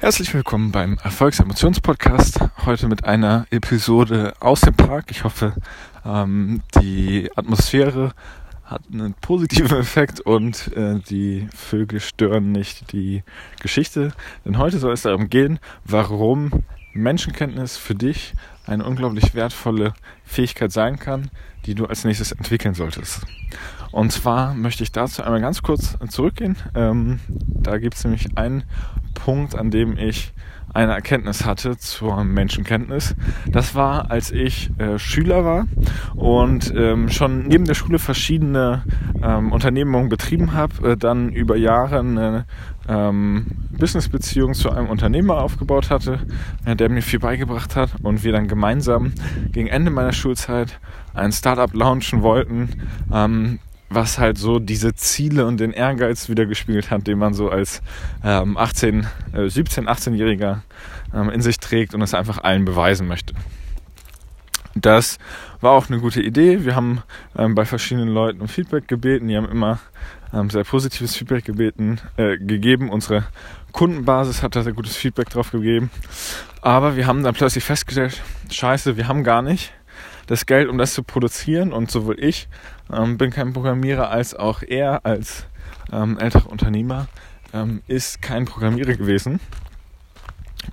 Herzlich willkommen beim Erfolgsemotionspodcast. Heute mit einer Episode aus dem Park. Ich hoffe, ähm, die Atmosphäre hat einen positiven Effekt und äh, die Vögel stören nicht die Geschichte. Denn heute soll es darum gehen, warum Menschenkenntnis für dich eine unglaublich wertvolle Fähigkeit sein kann, die du als nächstes entwickeln solltest. Und zwar möchte ich dazu einmal ganz kurz zurückgehen. Ähm, da gibt es nämlich einen Punkt, an dem ich eine Erkenntnis hatte zur Menschenkenntnis. Das war, als ich äh, Schüler war und ähm, schon neben der Schule verschiedene ähm, Unternehmungen betrieben habe, äh, dann über Jahre eine ähm, Businessbeziehung zu einem Unternehmer aufgebaut hatte, äh, der mir viel beigebracht hat und wir dann gemeinsam gegen Ende meiner Schulzeit ein Startup launchen wollten, ähm, was halt so diese Ziele und den Ehrgeiz wieder gespielt hat, den man so als ähm, 18, äh, 17, 18-Jähriger ähm, in sich trägt und es einfach allen beweisen möchte. Das war auch eine gute Idee. Wir haben ähm, bei verschiedenen Leuten um Feedback gebeten. Die haben immer ähm, sehr positives Feedback gebeten, äh, gegeben. Unsere Kundenbasis hat da sehr gutes Feedback drauf gegeben. Aber wir haben dann plötzlich festgestellt, scheiße, wir haben gar nicht das Geld, um das zu produzieren. Und sowohl ich ähm, bin kein Programmierer als auch er als ähm, älterer Unternehmer ähm, ist kein Programmierer gewesen.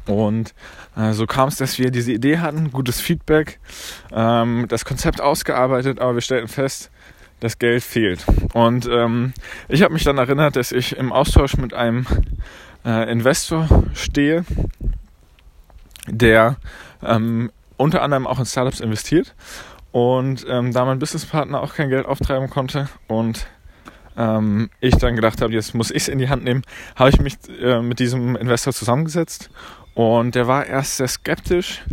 Und äh, so kam es, dass wir diese Idee hatten, gutes Feedback, ähm, das Konzept ausgearbeitet, aber wir stellten fest, das Geld fehlt. Und ähm, ich habe mich dann erinnert, dass ich im Austausch mit einem äh, Investor stehe, der ähm, unter anderem auch in Startups investiert und ähm, da mein Businesspartner auch kein Geld auftreiben konnte und ähm, ich dann gedacht habe, jetzt muss ich es in die Hand nehmen, habe ich mich äh, mit diesem Investor zusammengesetzt und der war erst sehr skeptisch,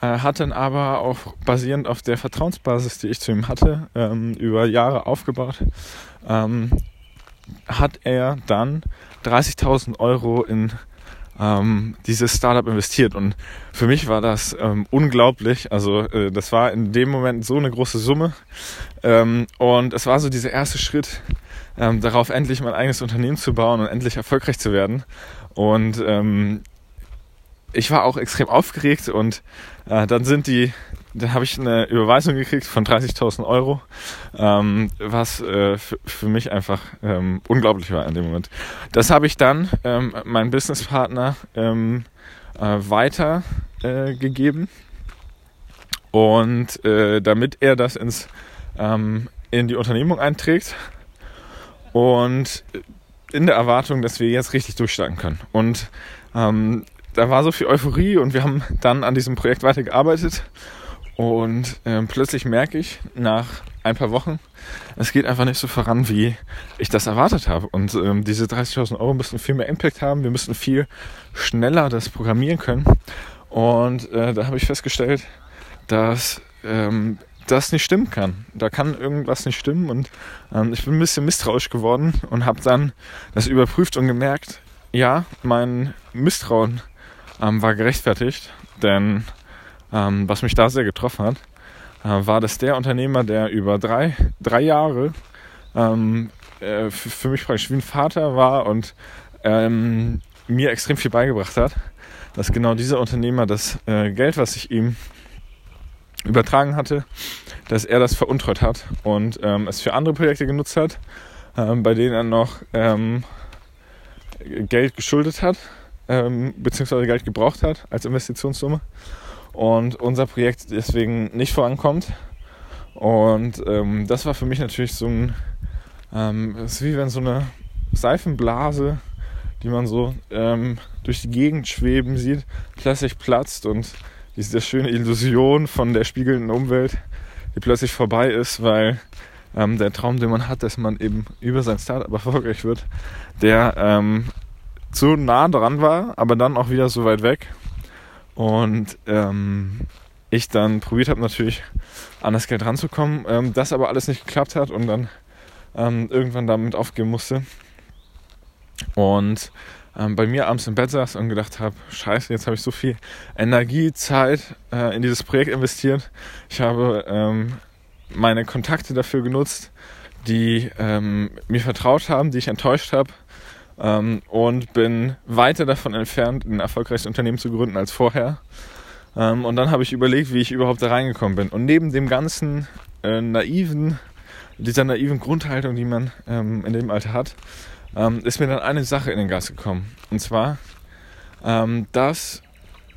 äh, hat dann aber auch basierend auf der Vertrauensbasis, die ich zu ihm hatte, ähm, über Jahre aufgebaut, ähm, hat er dann 30.000 Euro in ähm, dieses Startup investiert. Und für mich war das ähm, unglaublich. Also äh, das war in dem Moment so eine große Summe. Ähm, und es war so dieser erste Schritt ähm, darauf, endlich mein eigenes Unternehmen zu bauen und endlich erfolgreich zu werden. Und ähm, ich war auch extrem aufgeregt und äh, dann sind die dann habe ich eine Überweisung gekriegt von 30.000 Euro, ähm, was äh, für mich einfach ähm, unglaublich war in dem Moment. Das habe ich dann ähm, meinem Businesspartner ähm, äh, weitergegeben äh, und äh, damit er das ins, ähm, in die Unternehmung einträgt und in der Erwartung, dass wir jetzt richtig durchstarten können. Und ähm, da war so viel Euphorie und wir haben dann an diesem Projekt weitergearbeitet und ähm, plötzlich merke ich nach ein paar Wochen, es geht einfach nicht so voran, wie ich das erwartet habe. Und ähm, diese 30.000 Euro müssen viel mehr Impact haben. Wir müssen viel schneller das programmieren können. Und äh, da habe ich festgestellt, dass ähm, das nicht stimmen kann. Da kann irgendwas nicht stimmen. Und ähm, ich bin ein bisschen misstrauisch geworden und habe dann das überprüft und gemerkt, ja, mein Misstrauen ähm, war gerechtfertigt. Denn ähm, was mich da sehr getroffen hat, äh, war, dass der Unternehmer, der über drei, drei Jahre ähm, äh, für mich praktisch wie ein Vater war und ähm, mir extrem viel beigebracht hat, dass genau dieser Unternehmer das äh, Geld, was ich ihm übertragen hatte, dass er das veruntreut hat und ähm, es für andere Projekte genutzt hat, ähm, bei denen er noch ähm, Geld geschuldet hat, ähm, beziehungsweise Geld gebraucht hat als Investitionssumme und unser Projekt deswegen nicht vorankommt. Und ähm, das war für mich natürlich so ein, ähm, ist wie wenn so eine Seifenblase, die man so ähm, durch die Gegend schweben sieht, plötzlich platzt und diese schöne Illusion von der spiegelnden Umwelt, die plötzlich vorbei ist, weil ähm, der Traum, den man hat, dass man eben über sein Startup erfolgreich wird, der ähm, zu nah dran war, aber dann auch wieder so weit weg und ähm, ich dann probiert habe, natürlich an das Geld ranzukommen, ähm, das aber alles nicht geklappt hat und dann ähm, irgendwann damit aufgeben musste. Und ähm, bei mir abends im Bett saß und gedacht habe, scheiße, jetzt habe ich so viel Energie, Zeit äh, in dieses Projekt investiert. Ich habe ähm, meine Kontakte dafür genutzt, die ähm, mir vertraut haben, die ich enttäuscht habe ähm, und bin weiter davon entfernt, ein erfolgreiches Unternehmen zu gründen als vorher. Ähm, und dann habe ich überlegt, wie ich überhaupt da reingekommen bin. Und neben dem ganzen äh, naiven, dieser naiven Grundhaltung, die man ähm, in dem Alter hat, ähm, ist mir dann eine Sache in den Geist gekommen. Und zwar, ähm, dass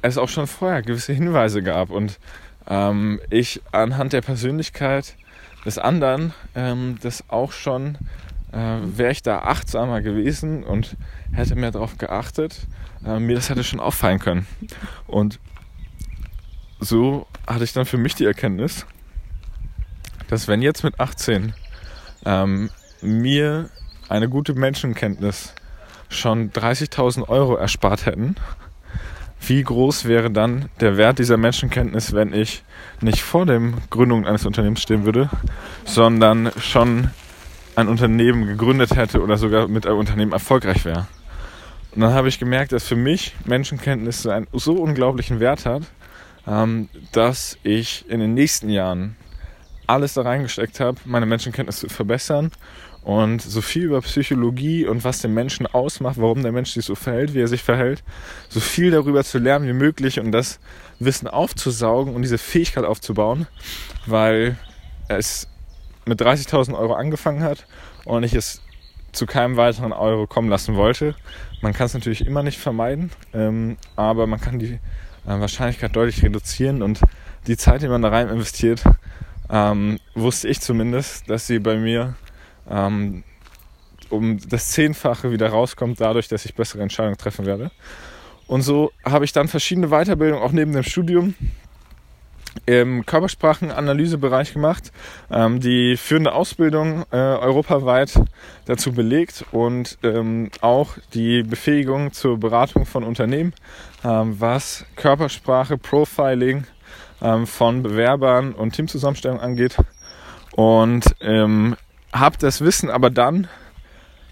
es auch schon vorher gewisse Hinweise gab und ähm, ich anhand der Persönlichkeit des anderen das auch schon äh, wäre ich da achtsamer gewesen und hätte mehr darauf geachtet, äh, mir das hätte schon auffallen können. Und so hatte ich dann für mich die Erkenntnis, dass wenn jetzt mit 18 ähm, mir eine gute Menschenkenntnis schon 30.000 Euro erspart hätten, wie groß wäre dann der Wert dieser Menschenkenntnis, wenn ich nicht vor dem Gründung eines Unternehmens stehen würde, sondern schon ein Unternehmen gegründet hätte oder sogar mit einem Unternehmen erfolgreich wäre. Und dann habe ich gemerkt, dass für mich Menschenkenntnis einen so unglaublichen Wert hat, ähm, dass ich in den nächsten Jahren alles da reingesteckt habe, meine Menschenkenntnis zu verbessern und so viel über Psychologie und was den Menschen ausmacht, warum der Mensch sich so verhält, wie er sich verhält, so viel darüber zu lernen wie möglich und das Wissen aufzusaugen und diese Fähigkeit aufzubauen, weil es mit 30.000 Euro angefangen hat und ich es zu keinem weiteren Euro kommen lassen wollte. Man kann es natürlich immer nicht vermeiden, ähm, aber man kann die äh, Wahrscheinlichkeit deutlich reduzieren und die Zeit, die man da rein investiert, ähm, wusste ich zumindest, dass sie bei mir ähm, um das Zehnfache wieder rauskommt, dadurch, dass ich bessere Entscheidungen treffen werde. Und so habe ich dann verschiedene Weiterbildungen auch neben dem Studium im Körpersprachenanalysebereich gemacht, ähm, die führende Ausbildung äh, europaweit dazu belegt und ähm, auch die Befähigung zur Beratung von Unternehmen, ähm, was Körpersprache, Profiling ähm, von Bewerbern und Teamzusammenstellung angeht. Und ähm, habe das Wissen aber dann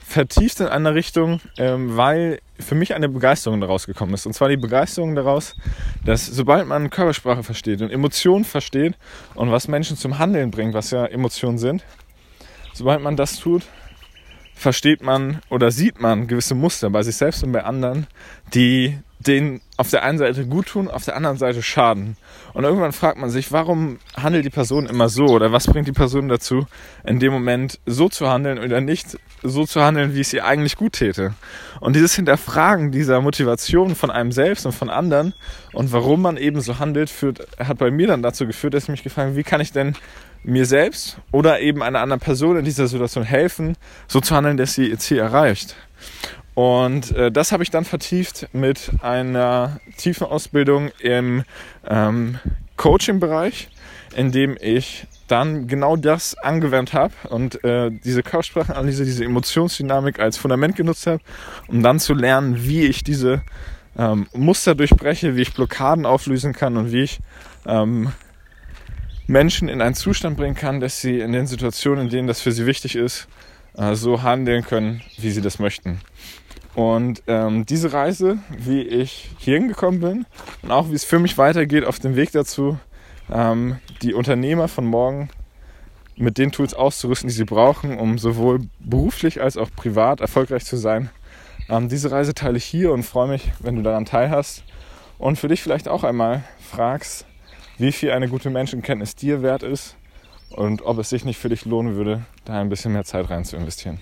vertieft in eine Richtung, ähm, weil für mich eine Begeisterung daraus gekommen ist. Und zwar die Begeisterung daraus, dass sobald man Körpersprache versteht und Emotionen versteht und was Menschen zum Handeln bringt, was ja Emotionen sind, sobald man das tut, versteht man oder sieht man gewisse Muster bei sich selbst und bei anderen, die denen auf der einen Seite gut tun, auf der anderen Seite schaden. Und irgendwann fragt man sich, warum handelt die Person immer so oder was bringt die Person dazu, in dem Moment so zu handeln oder nicht so zu handeln, wie es ihr eigentlich gut täte. Und dieses Hinterfragen dieser Motivation von einem selbst und von anderen und warum man eben so handelt, führt, hat bei mir dann dazu geführt, dass ich mich gefragt habe, wie kann ich denn mir selbst oder eben einer anderen Person in dieser Situation helfen, so zu handeln, dass sie ihr Ziel erreicht. Und äh, das habe ich dann vertieft mit einer tiefen Ausbildung im ähm, Coaching-Bereich, in dem ich dann genau das angewandt habe und äh, diese Körpersprachenanalyse, diese Emotionsdynamik als Fundament genutzt habe, um dann zu lernen, wie ich diese ähm, Muster durchbreche, wie ich Blockaden auflösen kann und wie ich ähm, Menschen in einen Zustand bringen kann, dass sie in den Situationen, in denen das für sie wichtig ist, äh, so handeln können, wie sie das möchten. Und ähm, diese Reise, wie ich hier hingekommen bin und auch wie es für mich weitergeht auf dem Weg dazu, ähm, die Unternehmer von morgen mit den Tools auszurüsten, die sie brauchen, um sowohl beruflich als auch privat erfolgreich zu sein. Ähm, diese Reise teile ich hier und freue mich, wenn du daran teilhast und für dich vielleicht auch einmal fragst, wie viel eine gute Menschenkenntnis dir wert ist und ob es sich nicht für dich lohnen würde, da ein bisschen mehr Zeit rein zu investieren.